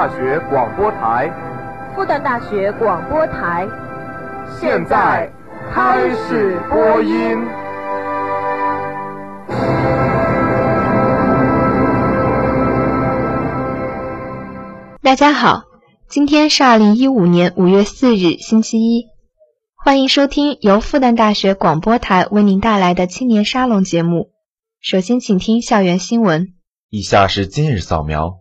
旦大学广播台，复旦大学广播台，现在开始播音。大家好，今天是二零一五年五月四日，星期一，欢迎收听由复旦大学广播台为您带来的青年沙龙节目。首先，请听校园新闻。以下是今日扫描：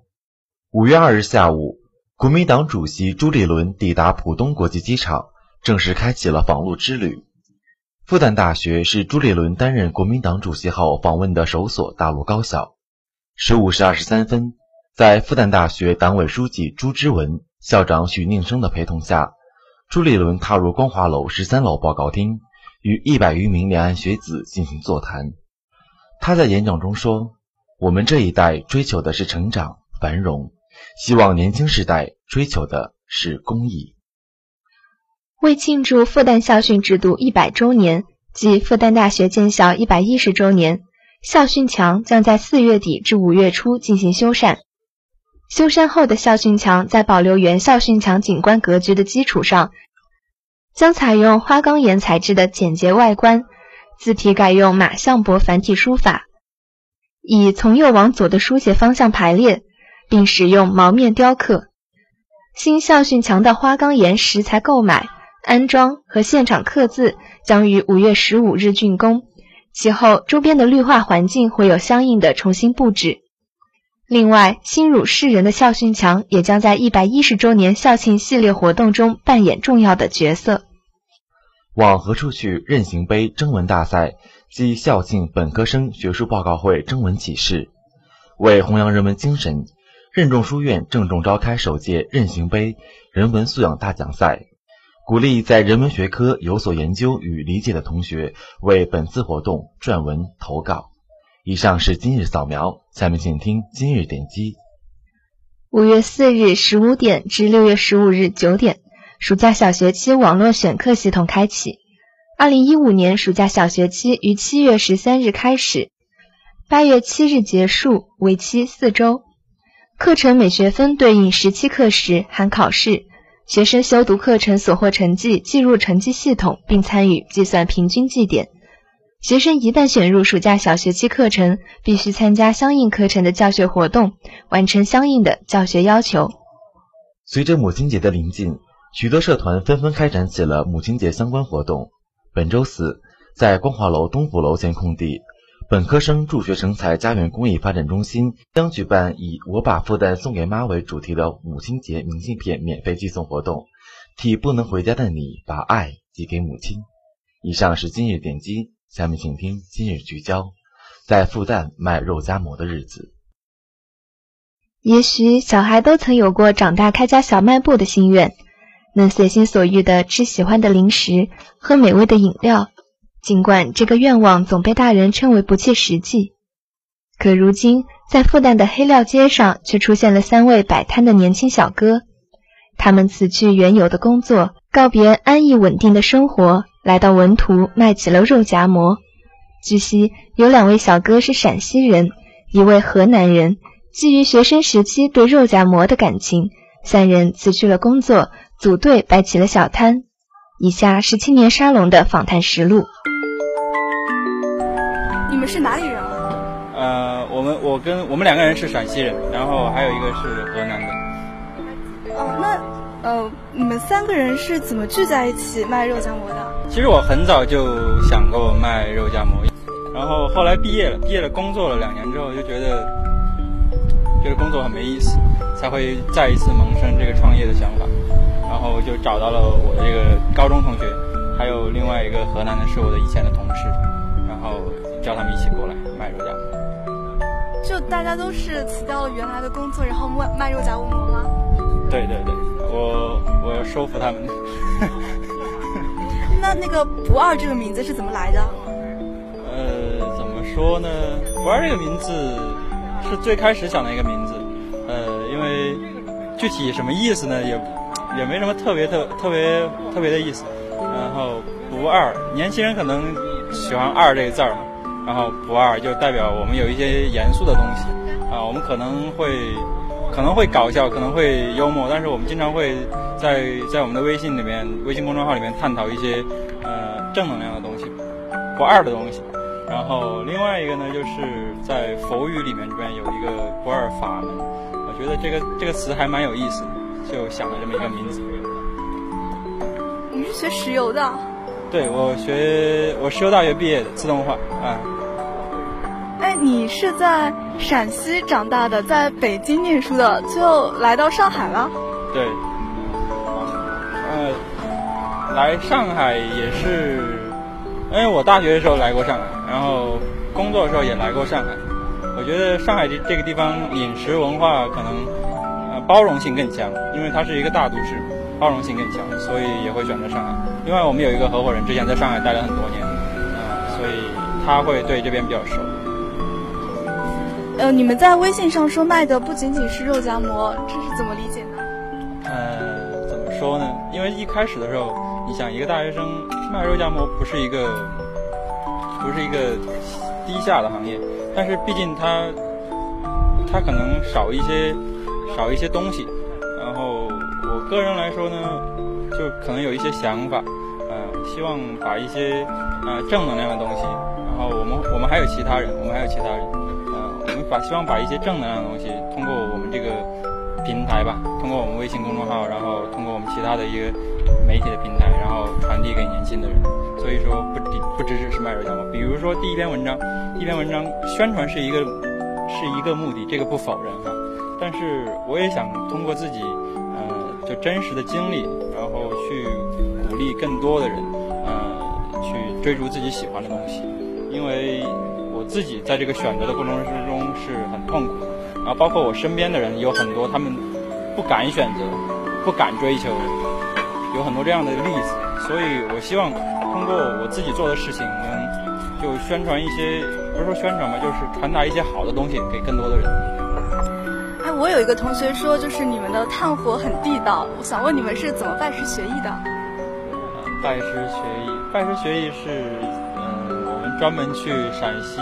五月二日下午，国民党主席朱立伦抵达浦东国际机场，正式开启了访陆之旅。复旦大学是朱立伦担任国民党主席后访问的首所大陆高校。十五时二十三分。在复旦大学党委书记朱之文、校长许宁生的陪同下，朱立伦踏入光华楼十三楼报告厅，与一百余名两岸学子进行座谈。他在演讲中说：“我们这一代追求的是成长繁荣，希望年轻时代追求的是公益。”为庆祝复旦校训制度一百周年及复旦大学建校一百一十周年，校训墙将在四月底至五月初进行修缮。修缮后的校训墙，在保留原校训墙景观格局的基础上，将采用花岗岩材质的简洁外观，字体改用马相伯繁体书法，以从右往左的书写方向排列，并使用毛面雕刻。新校训墙的花岗岩石材购买、安装和现场刻字将于五月十五日竣工，其后周边的绿化环境会有相应的重新布置。另外，新儒世人的校训墙也将在一百一十周年校庆系列活动中扮演重要的角色。往何处去？任行杯征文大赛暨校庆本科生学术报告会征文启事，为弘扬人文精神，任重书院郑重召开首届任行杯人文素养大奖赛，鼓励在人文学科有所研究与理解的同学为本次活动撰文投稿。以上是今日扫描，下面请听今日点击。五月四日十五点至六月十五日九点，暑假小学期网络选课系统开启。二零一五年暑假小学期于七月十三日开始，八月七日结束，为期四周。课程每学分对应十七课时，含考试。学生修读课程所获成绩计入成绩系统，并参与计算平均绩点。学生一旦选入暑假小学期课程，必须参加相应课程的教学活动，完成相应的教学要求。随着母亲节的临近，许多社团纷纷开展起了母亲节相关活动。本周四，在光华楼东府楼前空地，本科生助学成才家园公益发展中心将举办以“我把复旦送给妈”为主题的母亲节明信片免费寄送活动，替不能回家的你把爱寄给母亲。以上是今日点击。下面请听今日聚焦，在复旦卖肉夹馍的日子。也许小孩都曾有过长大开家小卖部的心愿，能随心所欲的吃喜欢的零食，喝美味的饮料。尽管这个愿望总被大人称为不切实际，可如今在复旦的黑料街上，却出现了三位摆摊的年轻小哥。他们辞去原有的工作，告别安逸稳定的生活。来到文图卖起了肉夹馍。据悉，有两位小哥是陕西人，一位河南人。基于学生时期对肉夹馍的感情，三人辞去了工作，组队摆起了小摊。以下是青年沙龙的访谈实录。你们是哪里人啊？呃，我们我跟我们两个人是陕西人，然后还有一个是河南的。哦，那呃，你们三个人是怎么聚在一起卖肉夹馍的？其实我很早就想过卖肉夹馍，然后后来毕业了，毕业了工作了两年之后，就觉得觉得工作很没意思，才会再一次萌生这个创业的想法，然后就找到了我的这个高中同学，还有另外一个河南的是我的以前的同事，然后叫他们一起过来卖肉夹馍。就大家都是辞掉了原来的工作，然后卖卖肉夹馍吗？对对对，我我要说服他们。那那个不二这个名字是怎么来的？呃，怎么说呢？不二这个名字是最开始想的一个名字，呃，因为具体什么意思呢，也也没什么特别特特别特别的意思。然后不二，年轻人可能喜欢二这个字儿，然后不二就代表我们有一些严肃的东西啊，我们可能会可能会搞笑，可能会幽默，但是我们经常会在在我们的微信里面、微信公众号里面探讨一些呃正能量的东西，不二的东西。然后另外一个呢，就是在佛语里面这边有一个不二法门，我觉得这个这个词还蛮有意思的，就想了这么一个名字。你是学石油的？对，我学我石油大学毕业的，自动化啊。哎，你是在陕西长大的，在北京念书的，最后来到上海了？对。呃，来上海也是，因为我大学的时候来过上海，然后工作的时候也来过上海。我觉得上海这这个地方饮食文化可能呃包容性更强，因为它是一个大都市，包容性更强，所以也会选择上海。另外，我们有一个合伙人之前在上海待了很多年，啊，所以他会对这边比较熟。呃，你们在微信上说卖的不仅仅是肉夹馍，这是怎么理解呢？呃，怎么说呢？因为一开始的时候，你想一个大学生卖肉夹馍不是一个，不是一个低下的行业，但是毕竟他，他可能少一些，少一些东西。然后我个人来说呢，就可能有一些想法，呃，希望把一些呃正能量的东西，然后我们我们还有其他人，我们还有其他人。呃，我们把希望把一些正能量的东西通过我们这个平台吧，通过我们微信公众号，然后通过我们其他的一个媒体的平台，然后传递给年轻的人。所以说不不不只是卖肉夹馍，比如说第一篇文章，第一篇文章宣传是一个是一个目的，这个不否认哈。但是我也想通过自己呃就真实的经历，然后去鼓励更多的人呃去追逐自己喜欢的东西，因为我。自己在这个选择的过程之中是很痛苦的，然后包括我身边的人有很多，他们不敢选择，不敢追求，有很多这样的例子。所以我希望通过我自己做的事情，能就宣传一些，不是说宣传吧，就是传达一些好的东西给更多的人。我有一个同学说，就是你们的炭火很地道，我想问你们是怎么拜师学艺的？拜师学艺，拜师学艺是。嗯，我们专门去陕西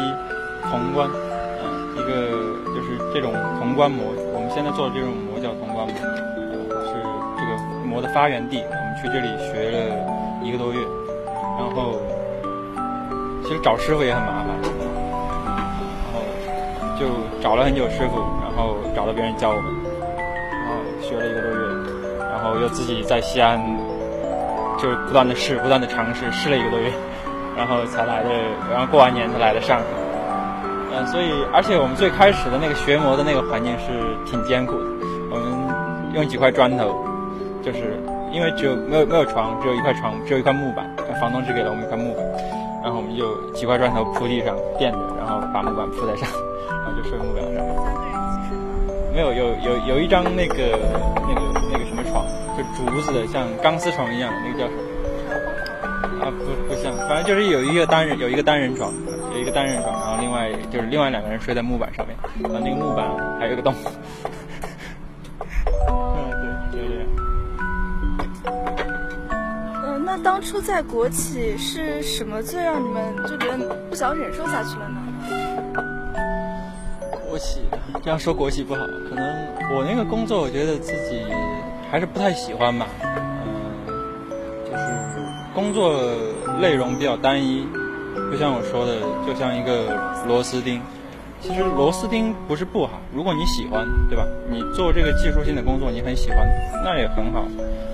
潼关，嗯，一个就是这种潼关馍，我们现在做的这种馍叫潼关馍，是这个馍的发源地。我们去这里学了一个多月，然后其实找师傅也很麻烦，就找了很久师傅，然后找到别人教我们，然后学了一个多月，然后又自己在西安就不断的试，不断的尝试，试了一个多月。然后才来的，然后过完年才来的上海。嗯，所以而且我们最开始的那个学模的那个环境是挺艰苦的。我们用几块砖头，就是因为只有没有没有床，只有一块床，只有一块木板。房东只给了我们一块木板，然后我们就几块砖头铺地上垫着，然后把木板铺在上，就睡木板上。没有，有有有一张那个那个那个什么床，就竹子的，像钢丝床一样的，那个叫什么？啊，不不像，反正就是有一个单人，有一个单人床，有一个单人床，然后另外就是另外两个人睡在木板上面，然后那个木板还有个洞。嗯，对，就这样。嗯，那当初在国企是什么最让你们就觉得不想忍受下去了呢？国企这样说国企不好，可能我那个工作我觉得自己还是不太喜欢吧。嗯，就是工作内容比较单一，就像我说的，就像一个螺丝钉。其实螺丝钉不是不好，如果你喜欢，对吧？你做这个技术性的工作，你很喜欢，那也很好。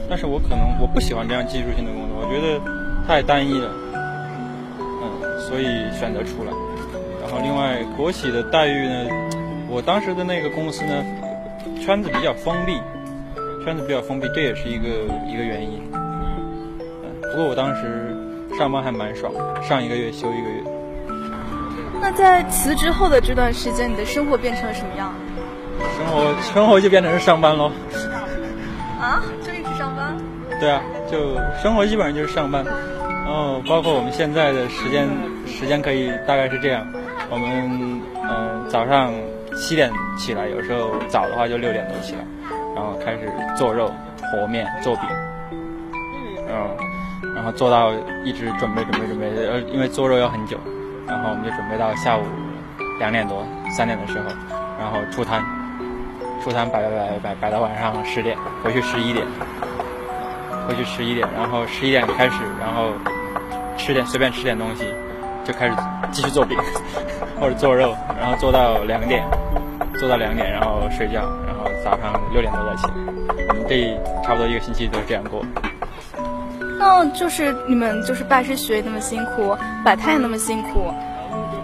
但是我可能我不喜欢这样技术性的工作，我觉得太单一了，嗯，所以选择出来。然后另外国企的待遇呢，我当时的那个公司呢，圈子比较封闭，圈子比较封闭，这也是一个一个原因。不过我当时上班还蛮爽，上一个月休一个月。那在辞职后的这段时间，你的生活变成了什么样？生活 生活就变成是上班喽。啊，就一直上班？对啊，就生活基本上就是上班。然后包括我们现在的时间，时间可以大概是这样：我们嗯早上七点起来，有时候早的话就六点多起来，然后开始做肉、和面、做饼，嗯。然后做到一直准备准备准备，呃，因为做肉要很久，然后我们就准备到下午两点多、三点的时候，然后出摊，出摊摆摆摆摆摆到晚上十点，回去十一点，回去十一点，然后十一点开始，然后吃点随便吃点东西，就开始继续做饼 或者做肉，然后做到两点，做到两点，然后睡觉，然后早上六点多再起来。我们这差不多一个星期都是这样过。那就是你们就是拜师学艺那么辛苦，摆摊也那么辛苦，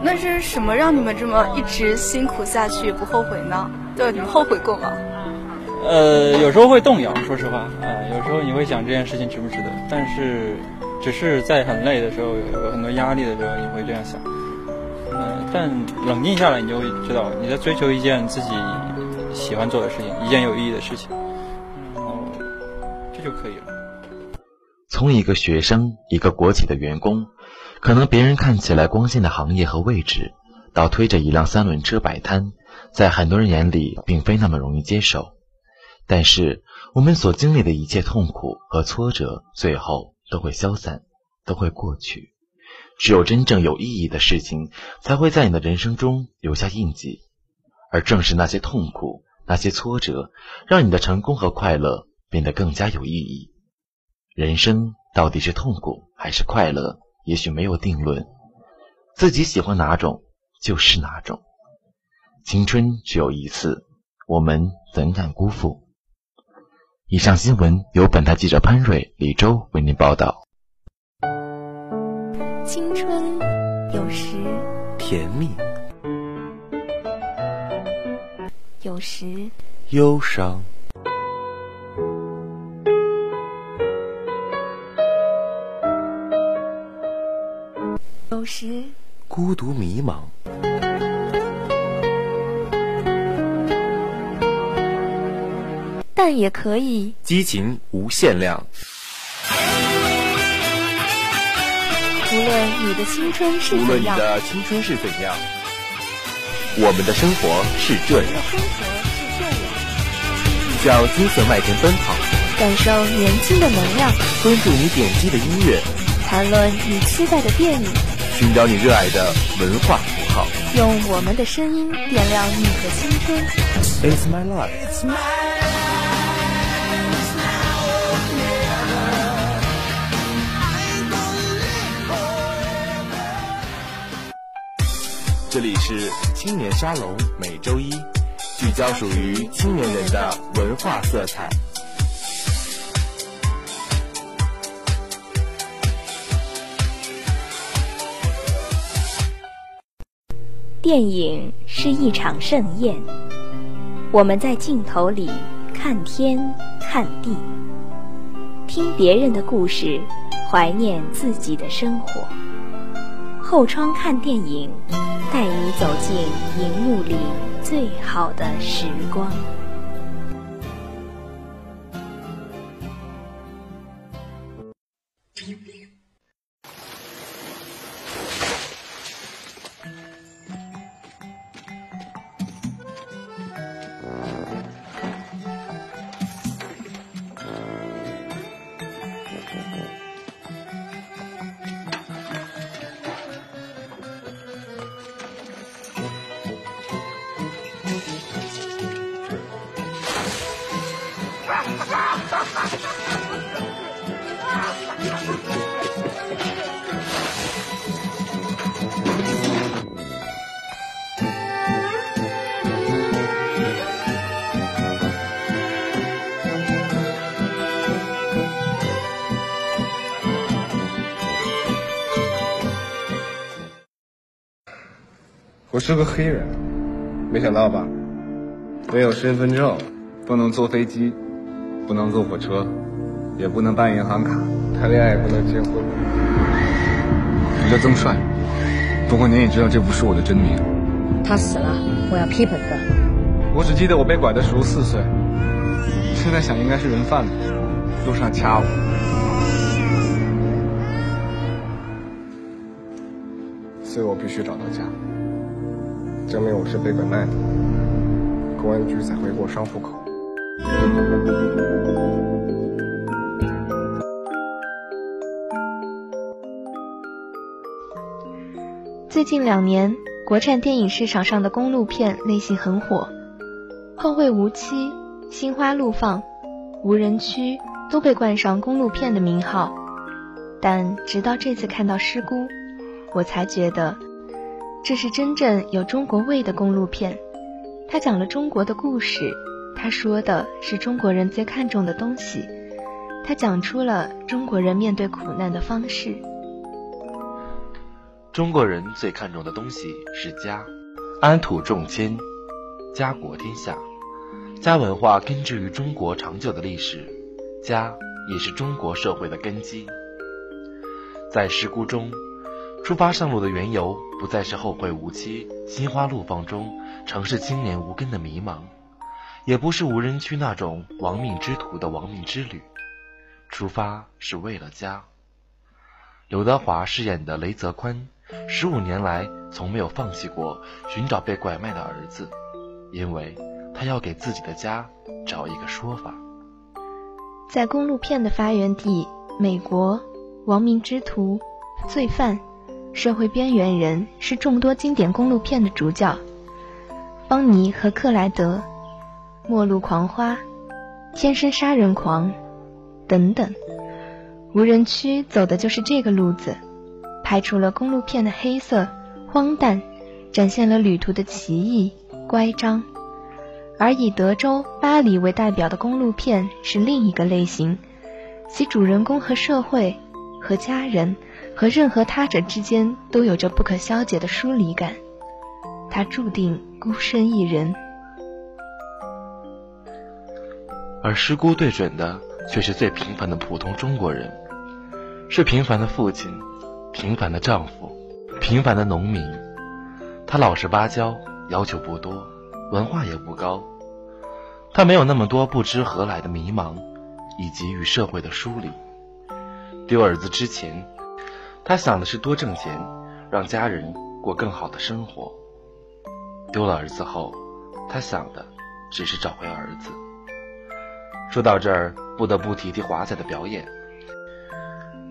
那是什么让你们这么一直辛苦下去不后悔呢？对，你们后悔过吗？呃，有时候会动摇，说实话，呃，有时候你会想这件事情值不值得，但是只是在很累的时候，有很多压力的时候，你会这样想。但冷静下来，你就会知道你在追求一件自己喜欢做的事情，一件有意义的事情，然后这就可以了。从一个学生，一个国企的员工，可能别人看起来光鲜的行业和位置，到推着一辆三轮车摆摊，在很多人眼里并非那么容易接受。但是我们所经历的一切痛苦和挫折，最后都会消散，都会过去。只有真正有意义的事情，才会在你的人生中留下印记。而正是那些痛苦、那些挫折，让你的成功和快乐变得更加有意义。人生到底是痛苦还是快乐？也许没有定论，自己喜欢哪种就是哪种。青春只有一次，我们怎敢辜负？以上新闻由本台记者潘瑞、李周为您报道。青春有时甜蜜，有时忧伤。有时孤独迷茫，但也可以激情无限量。论你的青春是无论你，的青春是怎样，我们的生活是这样。生活是这样，向金色麦田奔跑，感受年轻的能量，关注你点击的音乐，谈论你期待的电影，寻找你热爱的文化符号。用我们的声音点亮你的青春。It's my life。这里是青年沙龙，每周一聚焦属于青年人的文化色彩。电影是一场盛宴，我们在镜头里看天看地，听别人的故事，怀念自己的生活。后窗看电影，带你走进荧幕里最好的时光。我是个黑人，没想到吧？没有身份证，不能坐飞机，不能坐火车，也不能办银行卡，谈恋爱也不能结婚。我叫曾帅，不过您也知道这不是我的真名。他死了，我要批本子。我只记得我被拐的时候四岁，现在想应该是人贩子，路上掐我。所以我必须找到家，证明我是被拐卖的，公安局才会给我上户口。最近两年，国产电影市场上的公路片类型很火，后会无期、心花怒放、无人区都被冠上公路片的名号，但直到这次看到《失孤》，我才觉得这是真正有中国味的公路片。它讲了中国的故事，它说的是中国人最看重的东西，它讲出了中国人面对苦难的方式。中国人最看重的东西是家，安土重迁，家国天下。家文化根植于中国长久的历史，家也是中国社会的根基。在《石窟》中，出发上路的缘由不再是后会无期、心花怒放中城市青年无根的迷茫，也不是无人区那种亡命之徒的亡命之旅，出发是为了家。刘德华饰演的雷泽宽，十五年来从没有放弃过寻找被拐卖的儿子，因为。他要给自己的家找一个说法。在公路片的发源地美国，亡命之徒、罪犯、社会边缘人是众多经典公路片的主角。邦尼和克莱德、《末路狂花》、《天生杀人狂》等等，无人区走的就是这个路子，拍出了公路片的黑色、荒诞，展现了旅途的奇异、乖张。而以德州、巴黎为代表的公路片是另一个类型，其主人公和社会、和家人、和任何他者之间都有着不可消解的疏离感。他注定孤身一人，而师姑对准的却是最平凡的普通中国人，是平凡的父亲、平凡的丈夫、平凡的农民。他老实巴交，要求不多。文化也不高，他没有那么多不知何来的迷茫，以及与社会的疏离。丢儿子之前，他想的是多挣钱，让家人过更好的生活；丢了儿子后，他想的只是找回儿子。说到这儿，不得不提提华仔的表演。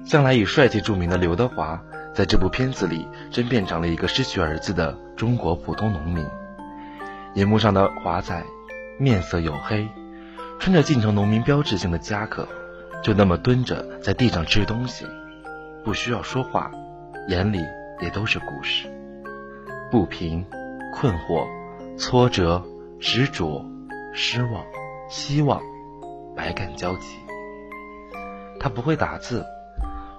向来以帅气著名的刘德华，在这部片子里真变成了一个失去儿子的中国普通农民。银幕上的华仔，面色黝黑，穿着进城农民标志性的夹克，就那么蹲着在地上吃东西，不需要说话，眼里也都是故事，不平、困惑、挫折、执着、失望、希望，百感交集。他不会打字，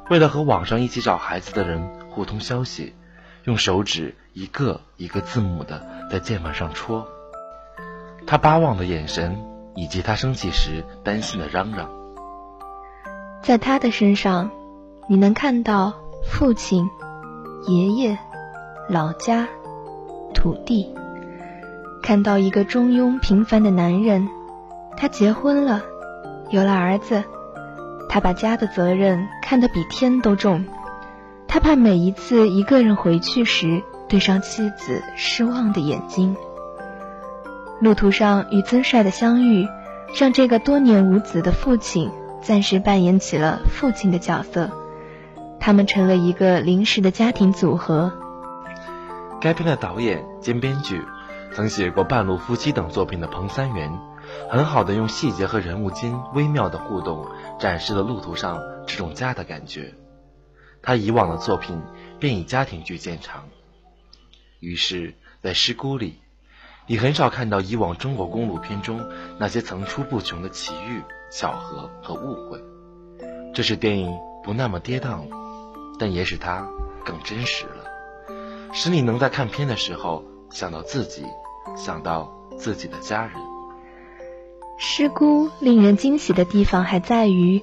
为了和网上一起找孩子的人互通消息。用手指一个一个字母的在键盘上戳，他巴望的眼神，以及他生气时担心的嚷嚷，在他的身上，你能看到父亲、爷爷、老家、土地，看到一个中庸平凡的男人。他结婚了，有了儿子，他把家的责任看得比天都重。他怕每一次一个人回去时，对上妻子失望的眼睛。路途上与曾帅的相遇，让这个多年无子的父亲暂时扮演起了父亲的角色。他们成了一个临时的家庭组合。该片的导演兼编剧，曾写过《半路夫妻》等作品的彭三元，很好的用细节和人物间微妙的互动，展示了路途上这种家的感觉。他以往的作品便以家庭剧见长，于是，在《师姑》里，你很少看到以往中国公路片中那些层出不穷的奇遇、巧合和误会。这是电影不那么跌宕，但也使它更真实了，使你能在看片的时候想到自己，想到自己的家人。《师姑》令人惊喜的地方还在于。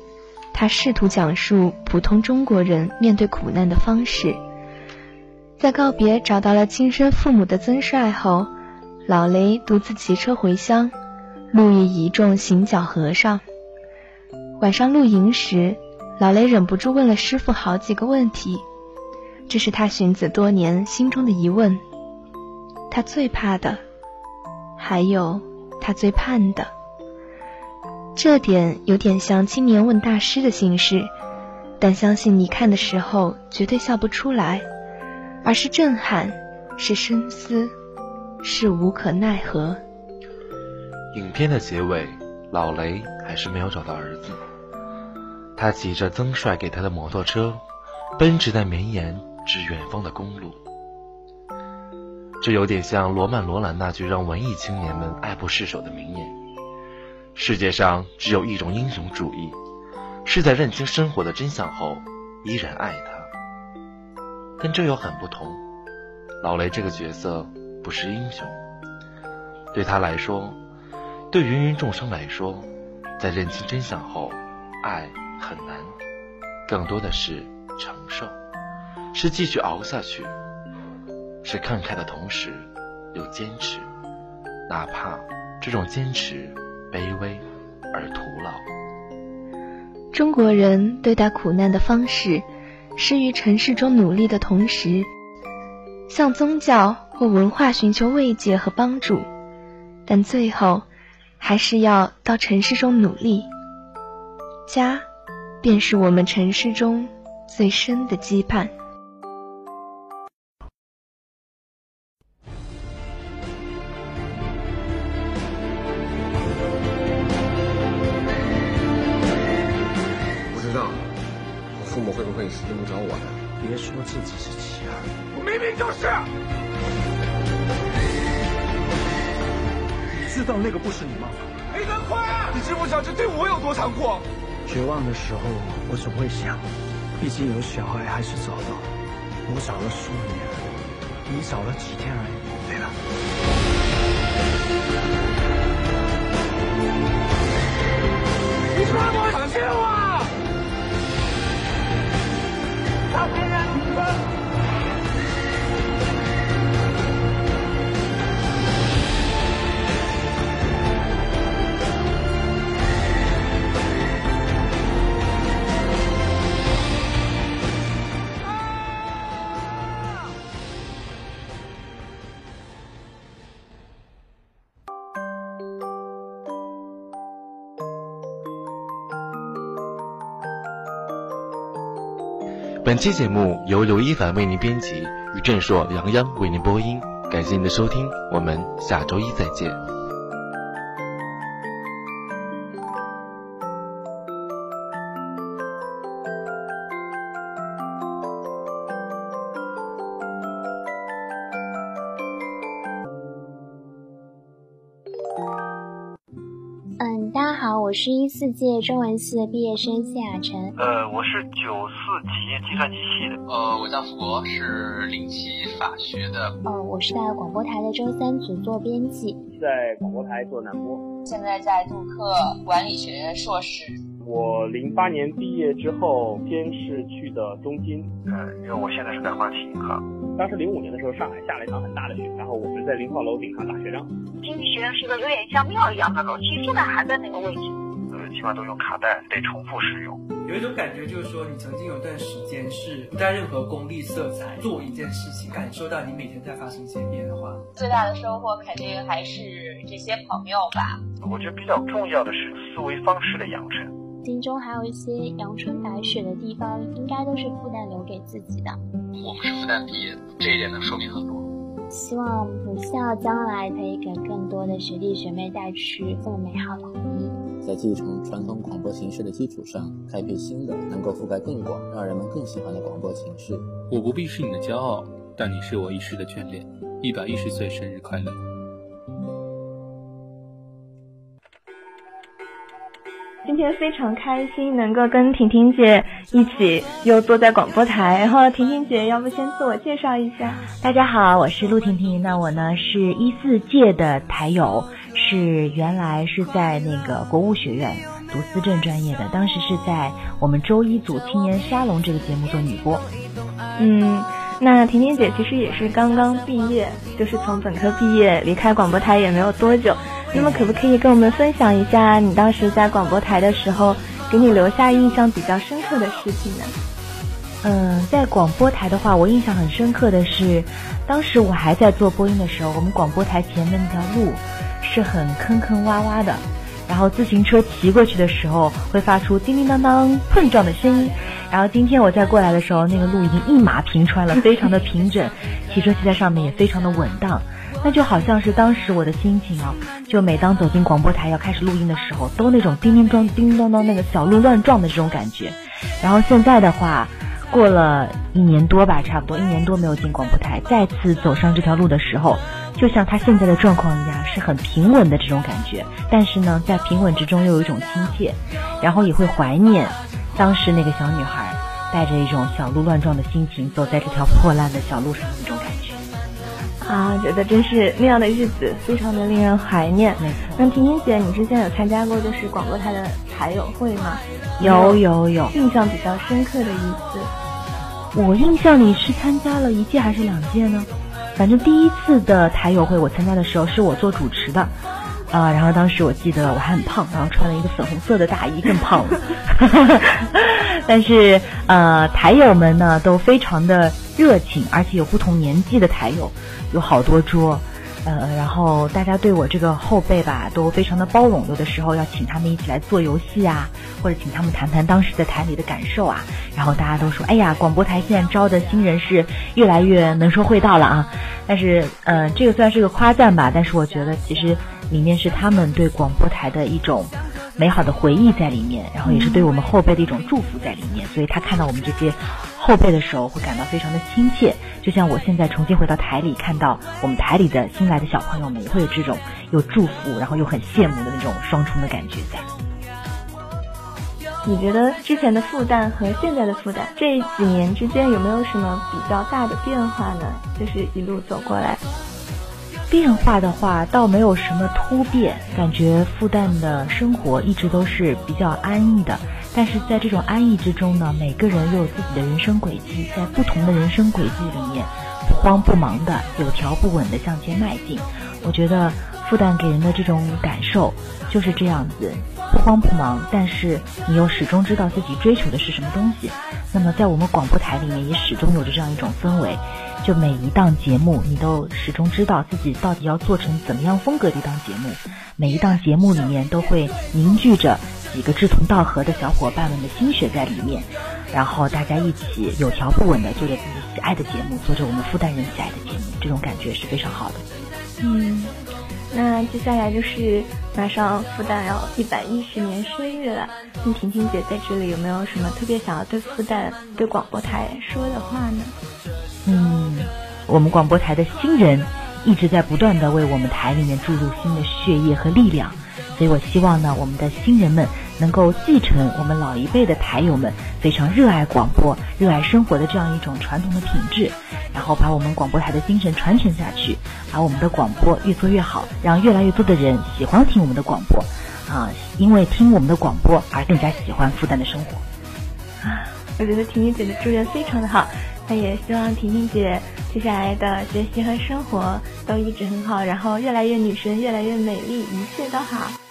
他试图讲述普通中国人面对苦难的方式。在告别找到了亲生父母的曾帅后，老雷独自骑车回乡，路遇一众行脚和尚。晚上露营时，老雷忍不住问了师傅好几个问题，这是他寻子多年心中的疑问。他最怕的，还有他最盼的。这点有点像青年问大师的形式，但相信你看的时候绝对笑不出来，而是震撼，是深思，是无可奈何。影片的结尾，老雷还是没有找到儿子。他骑着曾帅给他的摩托车，奔驰在绵延至远方的公路。这有点像罗曼·罗兰那句让文艺青年们爱不释手的名言：“世界上只有一种英雄主义，是在认清生活的真相后依然爱他。”但这又很不同。老雷这个角色不是英雄，对他来说，对芸芸众生来说，在认清真相后，爱很难，更多的是承受，是继续熬下去。是看开的同时，又坚持，哪怕这种坚持卑微而徒劳。中国人对待苦难的方式，是于尘世中努力的同时，向宗教或文化寻求慰藉和帮助，但最后，还是要到尘世中努力。家，便是我们尘世中最深的羁绊。用不着我的，别说自己是妻儿，我明明就是。你知道那个不是你吗？黑灯快！你知不知道这对我有多残酷？绝望的时候，我总会想，毕竟有小孩还是找到。我找了数年，你找了几天而已，对吧？你说我想亲我？他必然平分。本期节目由刘一凡为您编辑，于振硕、杨洋为您播音。感谢您的收听，我们下周一再见。四届中文系的毕业生谢亚晨。呃，我是九四级计算机系的。呃，我叫付博，是零七法学的。呃，我是在广播台的周三组做编辑，在广播台做南播。现在在杜克管理学硕士。我零八年毕业之后，先是去的东京，呃，因为我现在是在花旗银行。当时零五年的时候，上海下了一场很大的雪，然后我们在零号楼顶上打雪仗。经济学院是个有点像庙一样的楼，其实现在还在那个位置。呃，基本上都用卡带，得重复使用。有一种感觉，就是说你曾经有段时间是不带任何功利色彩做一件事情，感受到你每天在发生一些变化。最大的收获肯定还是这些朋友吧。我觉得比较重要的是思维方式的养成。心中还有一些阳春白雪的地方，应该都是复旦留给自己的。我们是复旦毕业，这一点能说明很多。希望母校将来可以给更多的学弟学妹带去更美好的回忆。在继承传统广播形式的基础上，开辟新的能够覆盖更广、让人们更喜欢的广播形式。我不必是你的骄傲，但你是我一世的眷恋。一百一十岁生日快乐！今天非常开心，能够跟婷婷姐一起又坐在广播台。然后婷婷姐，要不先自我介绍一下？大家好，我是陆婷婷。那我呢是一四届的台友，是原来是在那个国务学院读思政专业的，当时是在我们周一组青年沙龙这个节目做女播。嗯，那婷婷姐其实也是刚刚毕业，就是从本科毕业离开广播台也没有多久。那么，可不可以跟我们分享一下你当时在广播台的时候，给你留下印象比较深刻的事情呢？嗯，在广播台的话，我印象很深刻的是，当时我还在做播音的时候，我们广播台前面那条路是很坑坑洼洼的，然后自行车骑过去的时候会发出叮叮当当碰撞的声音。然后今天我再过来的时候，那个路已经一马平川了，非常的平整，骑车骑在上面也非常的稳当。那就好像是当时我的心情啊，就每当走进广播台要开始录音的时候，都那种叮叮当叮叮当当那个小鹿乱撞的这种感觉。然后现在的话，过了一年多吧，差不多一年多没有进广播台，再次走上这条路的时候，就像他现在的状况一样，是很平稳的这种感觉。但是呢，在平稳之中又有一种亲切，然后也会怀念当时那个小女孩。带着一种小鹿乱撞的心情，走在这条破烂的小路上的那种感觉，啊，觉得真是那样的日子，非常的令人怀念。没错。那婷婷姐，你之前有参加过就是广播台的台友会吗？有有有。印象比较深刻的一次，我印象里是参加了一届还是两届呢？反正第一次的台友会我参加的时候是我做主持的。啊，然后当时我记得我还很胖，然后穿了一个粉红色的大衣，更胖了。但是呃，台友们呢都非常的热情，而且有不同年纪的台友，有好多桌。呃，然后大家对我这个后辈吧都非常的包容，有的时候要请他们一起来做游戏啊，或者请他们谈谈当时在台里的感受啊。然后大家都说，哎呀，广播台现在招的新人是越来越能说会道了啊。但是呃，这个算是个夸赞吧，但是我觉得其实。里面是他们对广播台的一种美好的回忆在里面，然后也是对我们后辈的一种祝福在里面，所以他看到我们这些后辈的时候会感到非常的亲切，就像我现在重新回到台里看到我们台里的新来的小朋友们，也会有这种有祝福，然后又很羡慕的那种双重的感觉在。你觉得之前的复旦和现在的复旦这几年之间有没有什么比较大的变化呢？就是一路走过来。变化的话，倒没有什么突变，感觉复旦的生活一直都是比较安逸的。但是在这种安逸之中呢，每个人又有自己的人生轨迹，在不同的人生轨迹里面，不慌不忙的，有条不紊的向前迈进。我觉得复旦给人的这种感受就是这样子，不慌不忙，但是你又始终知道自己追求的是什么东西。那么在我们广播台里面，也始终有着这样一种氛围。就每一档节目，你都始终知道自己到底要做成怎么样风格的一档节目。每一档节目里面都会凝聚着几个志同道合的小伙伴们的心血在里面，然后大家一起有条不紊的做着自己喜爱的节目，做着我们复旦人喜爱的节目，这种感觉是非常好的。嗯，那接下来就是马上复旦要一百一十年生日了，那婷婷姐在这里有没有什么特别想要对复旦、对广播台说的话呢？嗯，我们广播台的新人一直在不断的为我们台里面注入新的血液和力量，所以我希望呢，我们的新人们能够继承我们老一辈的台友们非常热爱广播、热爱生活的这样一种传统的品质，然后把我们广播台的精神传承下去，把我们的广播越做越好，让越来越多的人喜欢听我们的广播，啊，因为听我们的广播而更加喜欢复旦的生活。啊，我觉得婷婷姐的祝愿非常的好。那也希望婷婷姐接下来的学习和生活都一直很好，然后越来越女神，越来越美丽，一切都好。